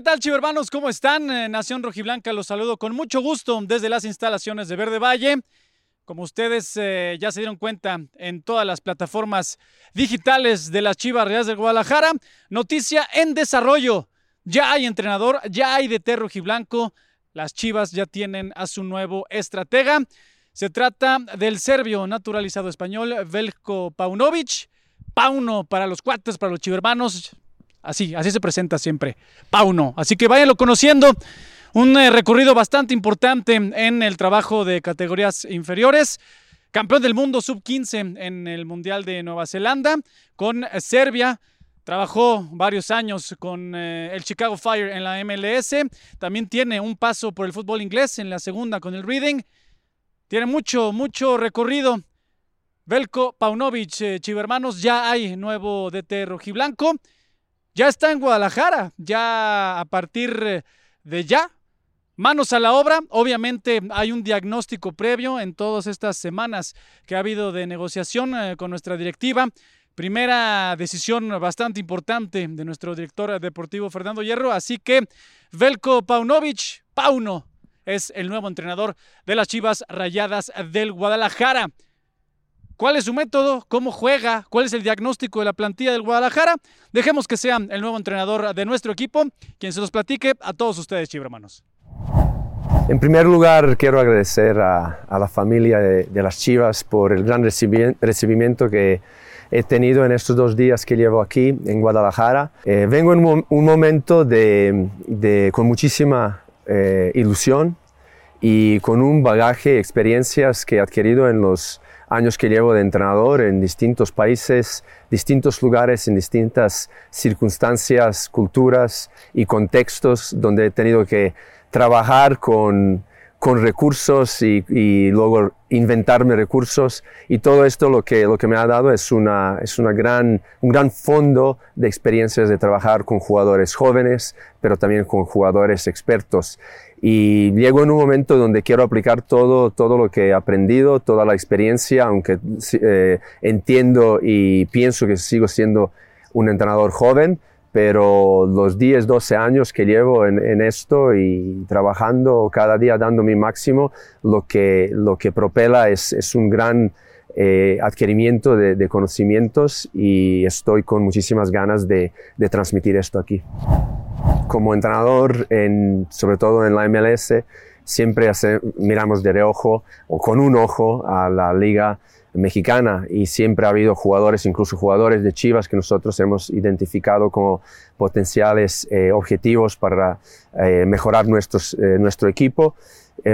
¿Qué tal, chivo hermanos? ¿Cómo están? Eh, Nación Rojiblanca los saludo con mucho gusto desde las instalaciones de Verde Valle. Como ustedes eh, ya se dieron cuenta en todas las plataformas digitales de las Chivas Reales de Guadalajara, noticia en desarrollo. Ya hay entrenador, ya hay DT rojiblanco. Las Chivas ya tienen a su nuevo estratega. Se trata del serbio naturalizado español Velko Paunovic. Pauno para los cuates, para los chivermanos. Así, así se presenta siempre. Pauno. Así que váyanlo conociendo. Un eh, recorrido bastante importante en el trabajo de categorías inferiores. Campeón del mundo sub-15 en el Mundial de Nueva Zelanda con Serbia. Trabajó varios años con eh, el Chicago Fire en la MLS. También tiene un paso por el fútbol inglés en la segunda con el Reading. Tiene mucho, mucho recorrido. Velko Paunovic, eh, Chivermanos, ya hay nuevo DT rojiblanco ya está en Guadalajara, ya a partir de ya. Manos a la obra, obviamente hay un diagnóstico previo en todas estas semanas que ha habido de negociación eh, con nuestra directiva. Primera decisión bastante importante de nuestro director deportivo Fernando Hierro, así que Velko Paunovic, Pauno, es el nuevo entrenador de las Chivas Rayadas del Guadalajara. ¿Cuál es su método? ¿Cómo juega? ¿Cuál es el diagnóstico de la plantilla del Guadalajara? Dejemos que sea el nuevo entrenador de nuestro equipo quien se los platique a todos ustedes, hermanos. En primer lugar, quiero agradecer a, la familia de, las Chivas por el gran recibimiento que he tenido en estos dos días que llevo aquí en Guadalajara. Eh, vengo en un, momento de, con muchísima eh, ilusión y con un bagaje, experiencias que he adquirido en los años que llevo de entrenador en distintos países, distintos lugares, en distintas circunstancias, culturas y contextos donde he tenido que trabajar con, con recursos y, luego inventarme recursos. Y todo esto lo que, lo que me ha dado es, una, es una gran, un gran fondo de experiencias de trabajar con jugadores jóvenes, pero también con jugadores expertos y llego en un momento donde quiero aplicar todo, todo lo que he aprendido, toda la experiencia, aunque eh, entiendo y pienso que sigo siendo un entrenador joven, pero los 10, 12 años que llevo en, esto y trabajando cada día dando mi máximo, lo que, lo que propela es, es un gran eh, adquirimiento de, de, conocimientos y estoy con muchísimas ganas de, de transmitir esto aquí como entrenador, en, sobre todo en la MLS, siempre miramos de reojo o con un ojo a la liga mexicana y siempre ha habido jugadores, incluso jugadores de Chivas que nosotros hemos identificado como potenciales eh, objetivos para eh, mejorar nuestros, eh, nuestro equipo.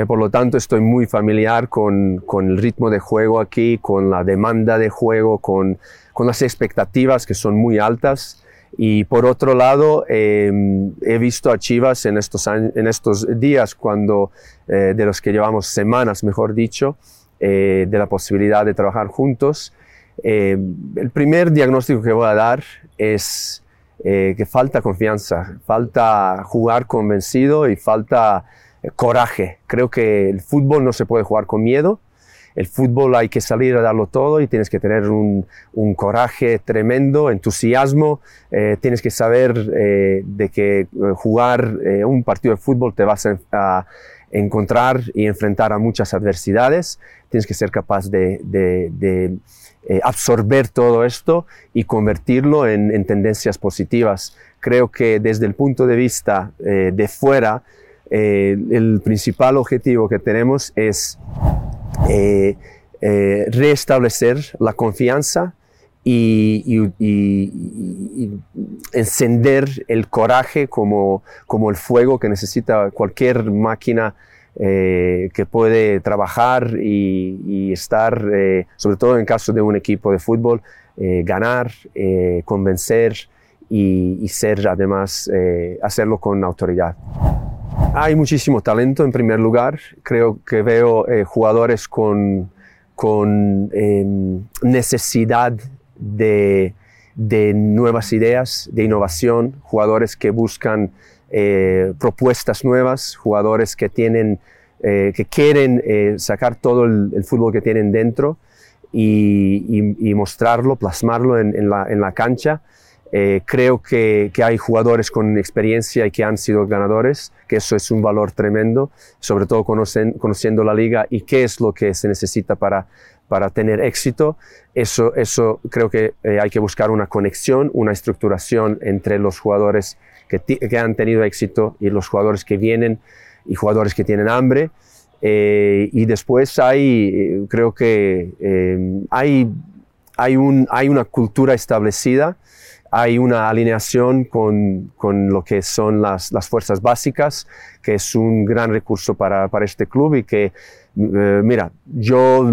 por lo tanto, estoy muy familiar con, con, el ritmo de juego aquí, con la demanda de juego, con, con las expectativas que son muy altas. Y por otro lado, em, he visto a Chivas en estos, en estos días, cuando, eh, de los que llevamos semanas, mejor dicho, eh, de la posibilidad de trabajar juntos. Em, el primer diagnóstico que voy a dar es eh, que falta confianza, falta jugar convencido y falta coraje. Creo que el fútbol no se puede jugar con miedo, el fútbol hay que salir a darlo todo y tienes que tener un, coraje tremendo, entusiasmo, eh, tienes que saber eh, de que eh, jugar un partido de fútbol te vas a, encontrar y enfrentar a muchas adversidades, tienes que ser capaz de, absorber todo esto y convertirlo en, tendencias positivas. Creo que desde el punto de vista de fuera, el principal objetivo que tenemos es eh, eh, restablecer la confianza y, encender el coraje como, como el fuego que necesita cualquier máquina eh, que puede trabajar y, estar, sobre todo en caso de un equipo de fútbol, ganar, convencer y, ser además, hacerlo con autoridad. Hay muchísimo talento en primer lugar. Creo que veo eh, jugadores con, con em, necesidad de, de, nuevas ideas, de innovación, jugadores que buscan eh, propuestas nuevas, jugadores que, tienen, eh, que quieren sacar todo el, fútbol que tienen dentro y, y, mostrarlo, plasmarlo en, en, la, en la cancha. Eh, creo que, que, hay jugadores con experiencia y que han sido ganadores, que eso es un valor tremendo, sobre todo conocen, conociendo la liga y qué es lo que se necesita para, para tener éxito. Eso, eso creo que eh, hay que buscar una conexión, una estructuración entre los jugadores que, que, han tenido éxito y los jugadores que vienen y jugadores que tienen hambre. Eh, y después hay, creo que hay, hay, un, hay una cultura establecida hay una alineación con, con lo que son las, las, fuerzas básicas, que es un gran recurso para, para este club y que, eh, mira, yo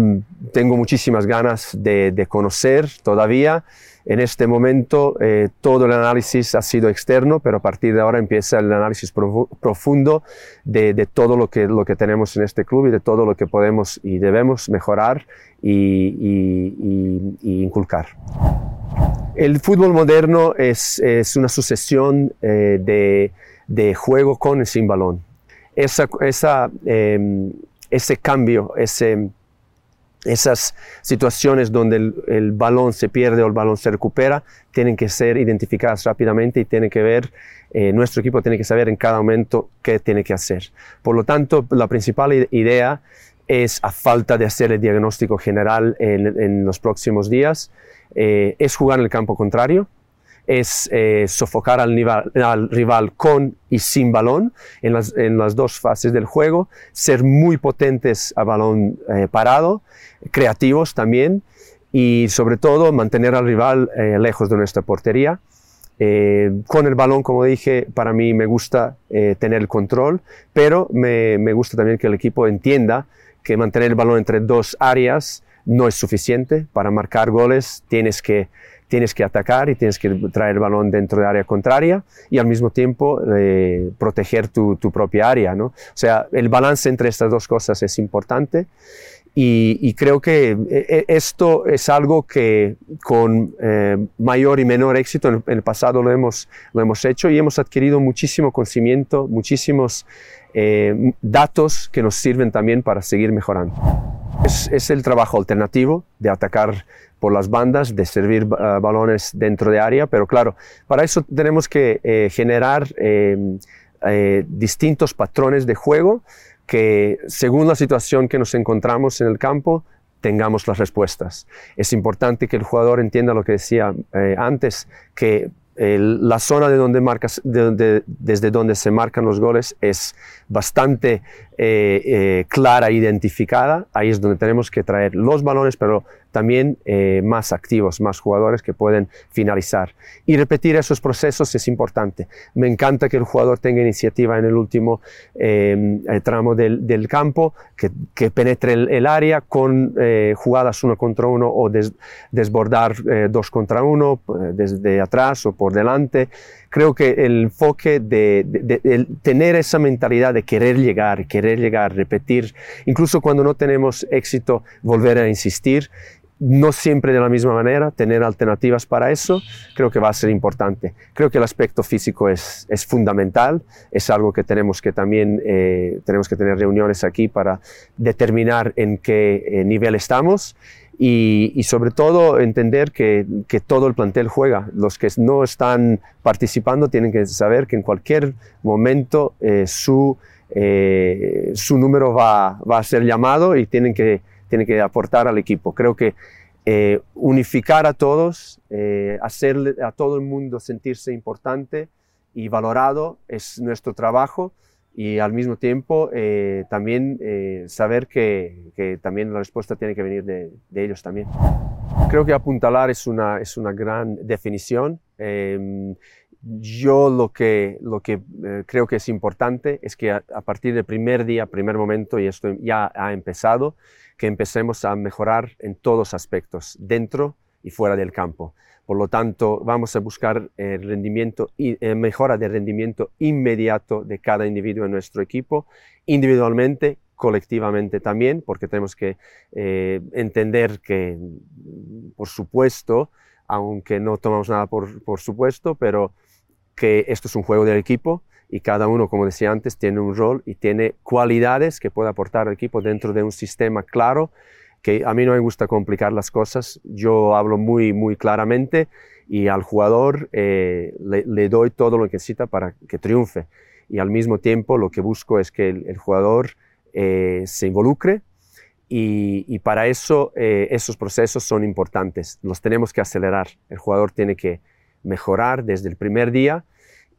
tengo muchísimas ganas de, de conocer todavía. En este momento eh, todo el análisis ha sido externo, pero a partir de ahora empieza el análisis profundo de, de, todo lo que, lo que tenemos en este club y de todo lo que podemos y debemos mejorar y, y, y, inculcar. El fútbol moderno es, es una sucesión eh, de, de, juego con y sin balón. Esa, esa, eh, ese cambio, ese, esas situaciones donde el, el, balón se pierde o el balón se recupera, tienen que ser identificadas rápidamente y tiene que ver, eh, nuestro equipo tiene que saber en cada momento qué tiene que hacer. Por lo tanto, la principal idea es, a falta de hacer el diagnóstico general en, los próximos días, eh, es jugar en el campo contrario, es eh, sofocar al, rival con y sin balón en las, dos fases del juego, ser muy potentes a balón eh, parado, creativos también y sobre todo mantener al rival lejos de nuestra portería. Eh, con el balón, como dije, para mí me gusta tener el control, pero me, me gusta también que el equipo entienda que mantener el balón entre dos áreas no es suficiente. Para marcar goles tienes que, tienes que atacar y tienes que traer el balón dentro de área contraria y al mismo tiempo eh, proteger tu, tu, propia área. ¿no? O sea, el balance entre estas dos cosas es importante. Y, y creo que eh, eh, esto es algo que con eh, mayor y menor éxito en, el pasado lo hemos, lo hemos hecho y hemos adquirido muchísimo conocimiento, muchísimos eh, datos que nos sirven también para seguir mejorando. Es, es, el trabajo alternativo de atacar por las bandas, de servir uh, balones dentro de área, pero claro, para eso tenemos que eh, generar distintos patrones de juego que según la situación que nos encontramos en el campo, tengamos las respuestas. Es importante que el jugador entienda lo que decía eh, antes, que el, la zona de donde marcas, de desde donde se marcan los goles es bastante eh, eh, clara, identificada. Ahí es donde tenemos que traer los balones, pero también eh, más activos, más jugadores que pueden finalizar. Y repetir esos procesos es importante. Me encanta que el jugador tenga iniciativa en el último eh, tramo del, del, campo, que, que penetre el, el, área con eh, jugadas uno contra uno o des, desbordar eh, dos contra uno desde atrás o por delante. Creo que el enfoque de, de, de, tener esa mentalidad de querer llegar, querer llegar, repetir, incluso cuando no tenemos éxito, volver a insistir no siempre de la misma manera, tener alternativas para eso, creo que va a ser importante. Creo que el aspecto físico es, es fundamental, es algo que tenemos que también, eh, tenemos que tener reuniones aquí para determinar en qué eh, nivel estamos y, sobre todo entender que, que, todo el plantel juega. Los que no están participando tienen que saber que en cualquier momento eh, su, su número va, va a ser llamado y tienen que tiene que aportar al equipo. Creo que eh, unificar a todos, eh, hacerle a todo el mundo sentirse importante y valorado es nuestro trabajo y al mismo tiempo eh, también eh, saber que, que, también la respuesta tiene que venir de, de, ellos también. Creo que apuntalar es una, es una gran definición. Eh, yo lo que, lo que eh, creo que es importante es que a, a, partir del primer día, primer momento, y esto ya ha empezado, que empecemos a mejorar en todos aspectos, dentro y fuera del campo. Por lo tanto, vamos a buscar el rendimiento y eh, mejora de rendimiento inmediato de cada individuo en nuestro equipo, individualmente, colectivamente también, porque tenemos que eh, entender que, por supuesto, aunque no tomamos nada por, por supuesto, pero que esto es un juego del equipo y cada uno, como decía antes, tiene un rol y tiene cualidades que puede aportar al equipo dentro de un sistema claro que a mí no me gusta complicar las cosas, yo hablo muy, muy claramente y al jugador eh, le, doy todo lo que necesita para que triunfe. Y al mismo tiempo lo que busco es que el, jugador eh, se involucre y, para eso eh, esos procesos son importantes. Los tenemos que acelerar. El jugador tiene que mejorar desde el primer día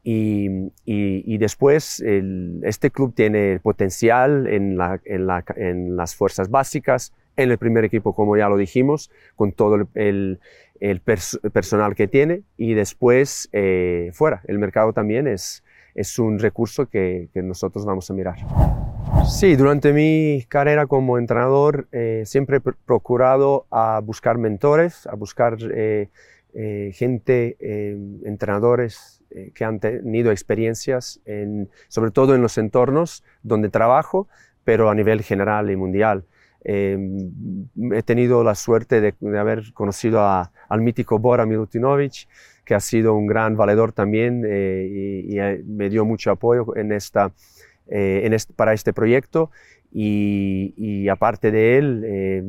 y, y, después este club tiene potencial en, la, en, la, en, las fuerzas básicas, en el primer equipo, como ya lo dijimos, con todo el, el, personal que tiene y después eh, fuera. El mercado también es, es un recurso que, que, nosotros vamos a mirar. Sí, durante mi carrera como entrenador eh, siempre he procurado a buscar mentores, a buscar eh, gente, entrenadores eh, que han tenido experiencias, en, sobre todo en los entornos donde trabajo, pero a nivel general y mundial. Em, he tenido la suerte de, haber conocido al mítico Bora Milutinovic, que ha sido un gran valedor también eh, y, y, me dio mucho apoyo en esta, eh, en para este proyecto. Y, aparte de él, eh,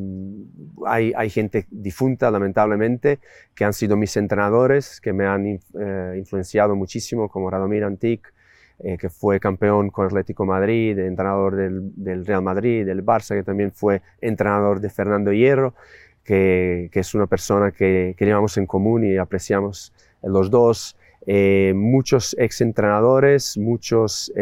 hay, hay, gente difunta, lamentablemente, que han sido mis entrenadores, que me han eh, influenciado muchísimo, como Radomir Antic, eh, que fue campeón con Atlético Madrid, entrenador del, del, Real Madrid, del Barça, que también fue entrenador de Fernando Hierro, que, que es una persona que, que, llevamos en común y apreciamos los dos. muchos ex entrenadores, muchos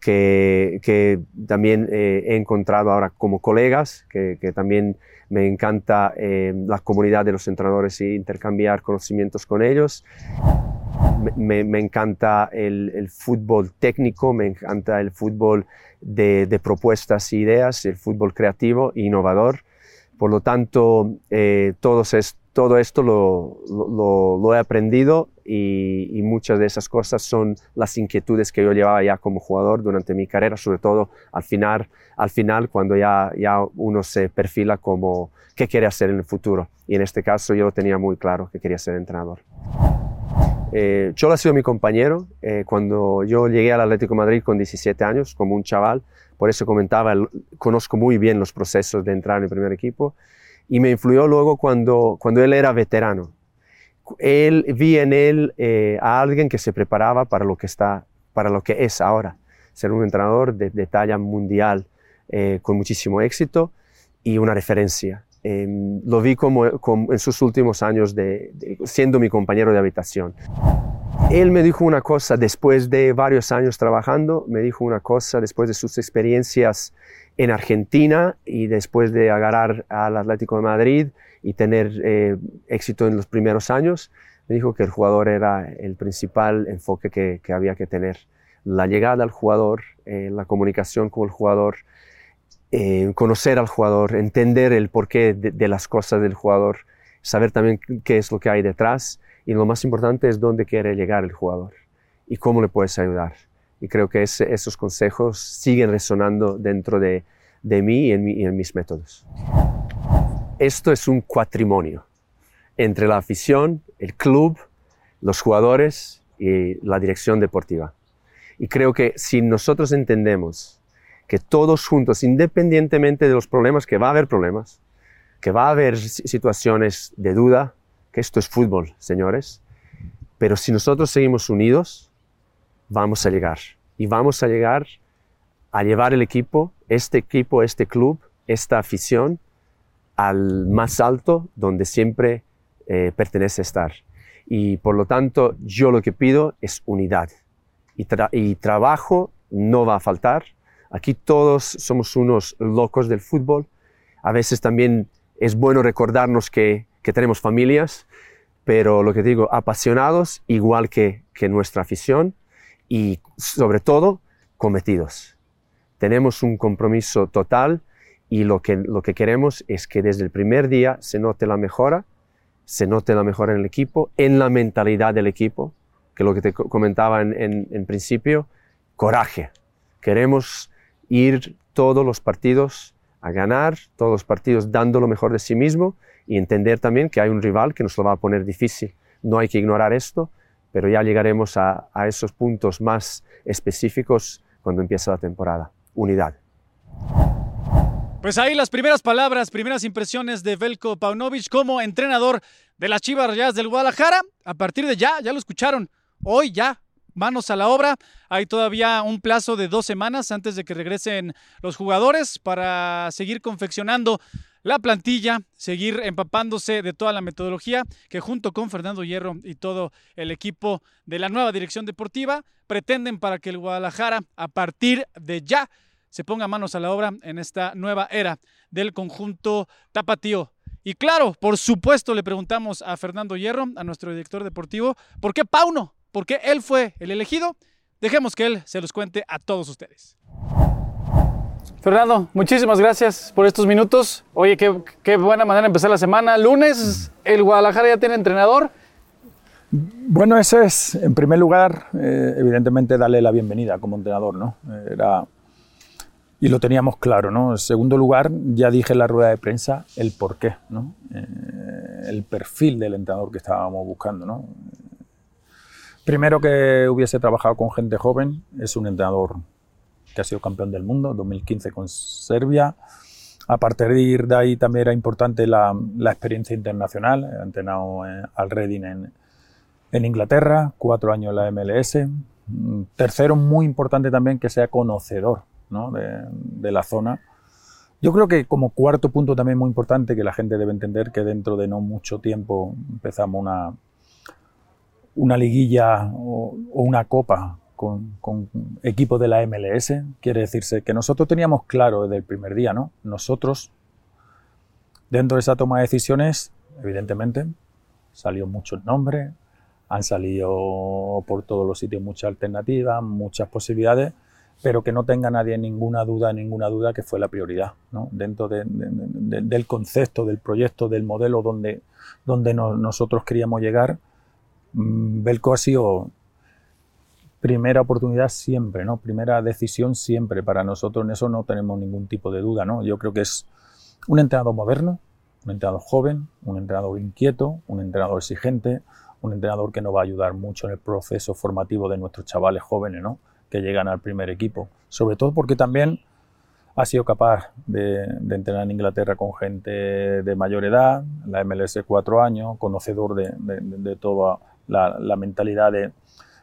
que, también eh, he encontrado ahora como colegas, que, también me encanta eh, la comunidad de los entrenadores y intercambiar conocimientos con ellos. Me, encanta el, fútbol técnico, me encanta el fútbol de, propuestas e ideas, el fútbol creativo e innovador. Por lo tanto, eh, todos estos todo esto lo, he aprendido y, muchas de esas cosas son las inquietudes que yo llevaba ya como jugador durante mi carrera, sobre todo al final, al final cuando ya, ya uno se perfila como qué quiere hacer en el futuro. Y en este caso yo lo tenía muy claro que quería ser entrenador. Eh, Cholo ha sido mi compañero eh, cuando yo llegué al Atlético Madrid con 17 años, como un chaval, por eso comentaba, conozco muy bien los procesos de entrar en el primer equipo y me influyó luego cuando, cuando él era veterano. Él, vi en él eh, a alguien que se preparaba para lo que, está, para lo que es ahora, ser un entrenador de, talla mundial eh, con muchísimo éxito y una referencia. Em, lo vi como, en sus últimos años de, siendo mi compañero de habitación. Él me dijo una cosa después de varios años trabajando, me dijo una cosa después de sus experiencias en Argentina y después de agarrar al Atlético de Madrid y tener eh, éxito en los primeros años, me dijo que el jugador era el principal enfoque que, había que tener. La llegada al jugador, eh, la comunicación con el jugador, eh, conocer al jugador, entender el porqué de, las cosas del jugador, saber también qué es lo que hay detrás y lo más importante es dónde quiere llegar el jugador y cómo le puedes ayudar. Y creo que esos consejos siguen resonando dentro de, mí y en, mis métodos. Esto es un cuatrimonio entre la afición, el club, los jugadores y la dirección deportiva. Y creo que si nosotros entendemos que todos juntos, independientemente de los problemas, que va a haber problemas, que va a haber situaciones de duda, que esto es fútbol, señores, pero si nosotros seguimos unidos, vamos a llegar. Y vamos a llegar a llevar el equipo, este equipo, este club, esta afición, al más alto donde siempre eh, pertenece estar. Y por lo tanto, yo lo que pido es unidad. Y, y, trabajo no va a faltar. Aquí todos somos unos locos del fútbol. A veces también es bueno recordarnos que, que tenemos familias, pero lo que digo, apasionados igual que, que nuestra afición y sobre todo cometidos. Tenemos un compromiso total y lo que, lo que queremos es que desde el primer día se note la mejora, se note la mejora en el equipo, en la mentalidad del equipo, que lo que te comentaba en, en principio, coraje. Queremos ir todos los partidos a ganar, todos los partidos dando lo mejor de sí mismo y entender también que hay un rival que nos lo va a poner difícil. No hay que ignorar esto pero ya llegaremos a, esos puntos más específicos cuando empiece la temporada. Unidad. Pues ahí las primeras palabras, primeras impresiones de Velko Paunovic como entrenador de las Chivas Rayadas del Guadalajara. A partir de ya, ya lo escucharon. Hoy ya, manos a la obra. Hay todavía un plazo de dos semanas antes de que regresen los jugadores para seguir confeccionando la plantilla, seguir empapándose de toda la metodología que junto con Fernando Hierro y todo el equipo de la nueva dirección deportiva pretenden para que el Guadalajara a partir de ya se ponga manos a la obra en esta nueva era del conjunto tapatío. Y claro, por supuesto le preguntamos a Fernando Hierro, a nuestro director deportivo, ¿por qué Pauno? ¿Por qué él fue el elegido? Dejemos que él se los cuente a todos ustedes. Fernando, muchísimas gracias por estos minutos. Oye, qué, buena manera de empezar la semana. Lunes, el Guadalajara ya tiene entrenador. Bueno, eso es, en primer lugar, eh, evidentemente, darle la bienvenida como entrenador, ¿no? Era y lo teníamos claro. ¿no? En segundo lugar, ya dije en la rueda de prensa el porqué, ¿no? Eh, el perfil del entrenador que estábamos buscando. ¿no? Primero que hubiese trabajado con gente joven, es un entrenador que ha sido campeón del mundo, 2015 con Serbia. A partir de ahí también era importante la, experiencia internacional. He entrenado eh, al Reading en, Inglaterra, cuatro años en la MLS. Tercero, muy importante también que sea conocedor de, la zona. Yo creo que como cuarto punto también muy importante que la gente debe entender que dentro de no mucho tiempo empezamos una, una liguilla o, una copa con, con, equipos de la MLS. Quiere decirse que nosotros teníamos claro desde el primer día, ¿no? Nosotros, dentro de esa toma de decisiones, evidentemente, salió muchos nombres, han salido por todos los sitios muchas alternativas, muchas posibilidades pero que no tenga nadie ninguna duda, ninguna duda que fue la prioridad, ¿no? dentro del concepto, del proyecto, del modelo donde, donde nosotros queríamos llegar. Mm, Belco ha sido primera oportunidad siempre, ¿no? primera decisión siempre para nosotros, en eso no tenemos ningún tipo de duda. ¿no? Yo creo que es un entrenador moderno, un entrenador joven, un entrenador inquieto, un entrenador exigente, un entrenador que nos va a ayudar mucho en el proceso formativo de nuestros chavales jóvenes, ¿no? que llegan al primer equipo. Sobre todo porque también ha sido capaz de, entrenar en Inglaterra con gente de mayor edad, la MLS cuatro años, conocedor de, toda la, mentalidad de,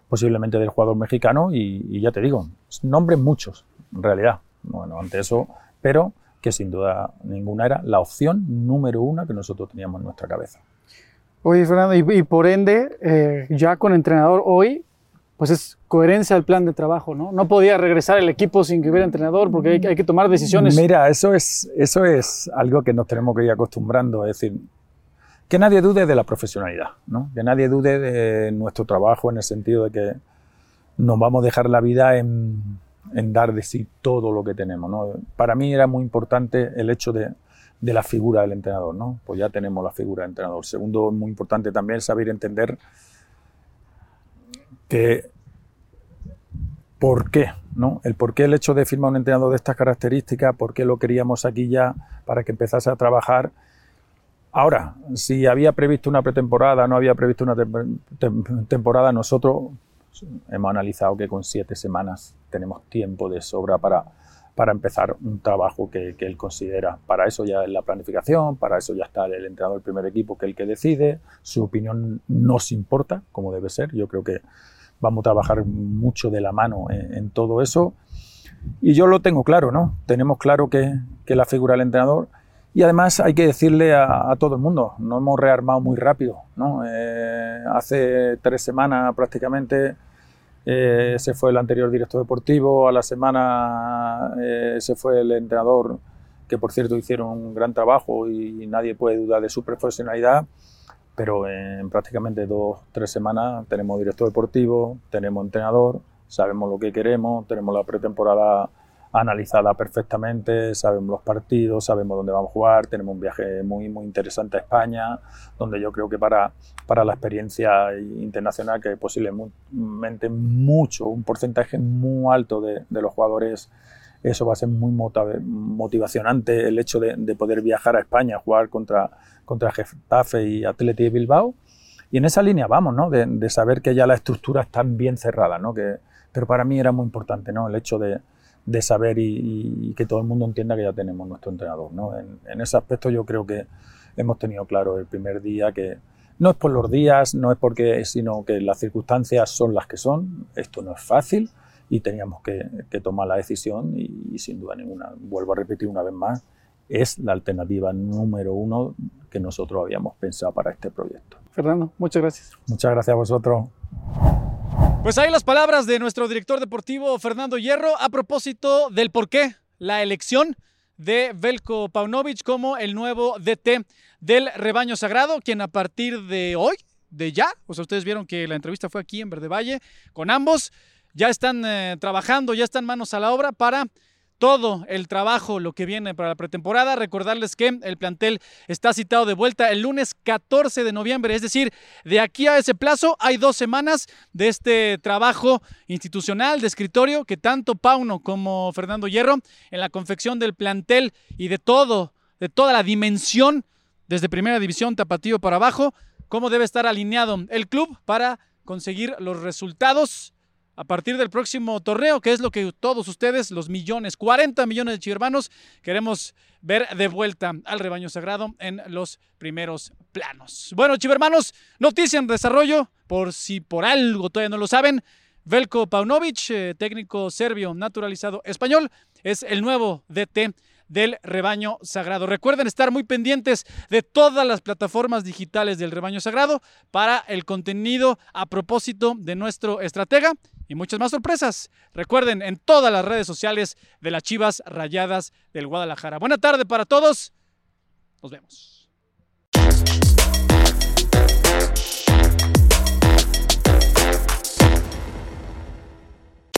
posiblemente del jugador mexicano y, ya te digo, nombres muchos, en realidad. Bueno, ante eso, pero que sin duda ninguna era la opción número uno que nosotros teníamos en nuestra cabeza. Oye, Fernando, y, por ende, eh, ya con entrenador hoy, pues es coherencia al plan de trabajo, ¿no? No podía regresar el equipo sin que hubiera entrenador porque hay, que tomar decisiones. Mira, eso es, eso es algo que nos tenemos que ir acostumbrando, es decir, que nadie dude de la profesionalidad, ¿no? Que nadie dude de nuestro trabajo en el sentido de que nos vamos a dejar la vida en, dar de sí todo lo que tenemos. Para mí era muy importante el hecho de, de la figura del entrenador, ¿no? Pues ya tenemos la figura del entrenador. Segundo, muy importante también saber entender que por qué, ¿no? El por qué el hecho de firmar un entrenador de estas características, por qué lo queríamos aquí ya para que empezase a trabajar. Ahora, si había previsto una pretemporada, no había previsto una temporada, nosotros hemos analizado que con siete semanas tenemos tiempo de sobra para, para empezar un trabajo que, él considera. Para eso ya es la planificación, para eso ya está el entrenador del primer equipo, que es el que decide. Su opinión nos importa, como debe ser. Yo creo que vamos a trabajar mucho de la mano en, todo eso. Y yo lo tengo claro, ¿no? Tenemos claro que la figura del entrenador. Y además hay que decirle a, todo el mundo, no hemos rearmado muy rápido, ¿no? Eh, hace tres semanas prácticamente eh, se fue el anterior director deportivo, a la semana eh, se fue el entrenador, que por cierto hicieron un gran trabajo y nadie puede dudar de su profesionalidad pero en prácticamente dos, tres semanas tenemos director deportivo, tenemos entrenador, sabemos lo que queremos, tenemos la pretemporada analizada perfectamente, sabemos los partidos, sabemos dónde vamos a jugar, tenemos un viaje muy, muy interesante a España, donde yo creo que para, para la experiencia internacional, que posiblemente mucho, un porcentaje muy alto de, de los jugadores eso va a ser muy motivacionante el hecho de, poder viajar a España, jugar contra, contra Getafe y Atleti de Bilbao. Y en esa línea vamos, ¿no? De, saber que ya la estructura está bien cerrada, ¿no? Que, pero para mí era muy importante, ¿no? El hecho de, de saber y, que todo el mundo entienda que ya tenemos nuestro entrenador. ¿no? En, en, ese aspecto yo creo que hemos tenido claro el primer día que no es por los días, no es porque, sino que las circunstancias son las que son. Esto no es fácil y teníamos que, que tomar la decisión y, sin duda ninguna, vuelvo a repetir una vez más, es la alternativa número uno que nosotros habíamos pensado para este proyecto. Fernando, muchas gracias. Muchas gracias a vosotros. Pues ahí las palabras de nuestro director deportivo Fernando Hierro a propósito del por qué la elección de Velko Paunovic como el nuevo DT del rebaño sagrado, quien a partir de hoy, de ya, o sea, ustedes vieron que la entrevista fue aquí en Verde Valle con ambos, ya están eh, trabajando, ya están manos a la obra para todo el trabajo, lo que viene para la pretemporada. Recordarles que el plantel está citado de vuelta el lunes 14 de noviembre, es decir, de aquí a ese plazo hay dos semanas de este trabajo institucional de escritorio que tanto Pauno como Fernando Hierro en la confección del plantel y de todo, de toda la dimensión desde primera división tapatío para abajo, cómo debe estar alineado el club para conseguir los resultados a partir del próximo torneo, que es lo que todos ustedes, los millones, 40 millones de chivermanos, queremos ver de vuelta al rebaño sagrado en los primeros planos. Bueno, chivermanos, noticia en desarrollo, por si por algo todavía no lo saben, Velko Paunovic, eh, técnico serbio naturalizado español, es el nuevo DT del rebaño sagrado. Recuerden estar muy pendientes de todas las plataformas digitales del rebaño sagrado para el contenido a propósito de nuestro estratega y muchas más sorpresas. Recuerden en todas las redes sociales de las Chivas Rayadas del Guadalajara. Buena tarde para todos. Nos vemos.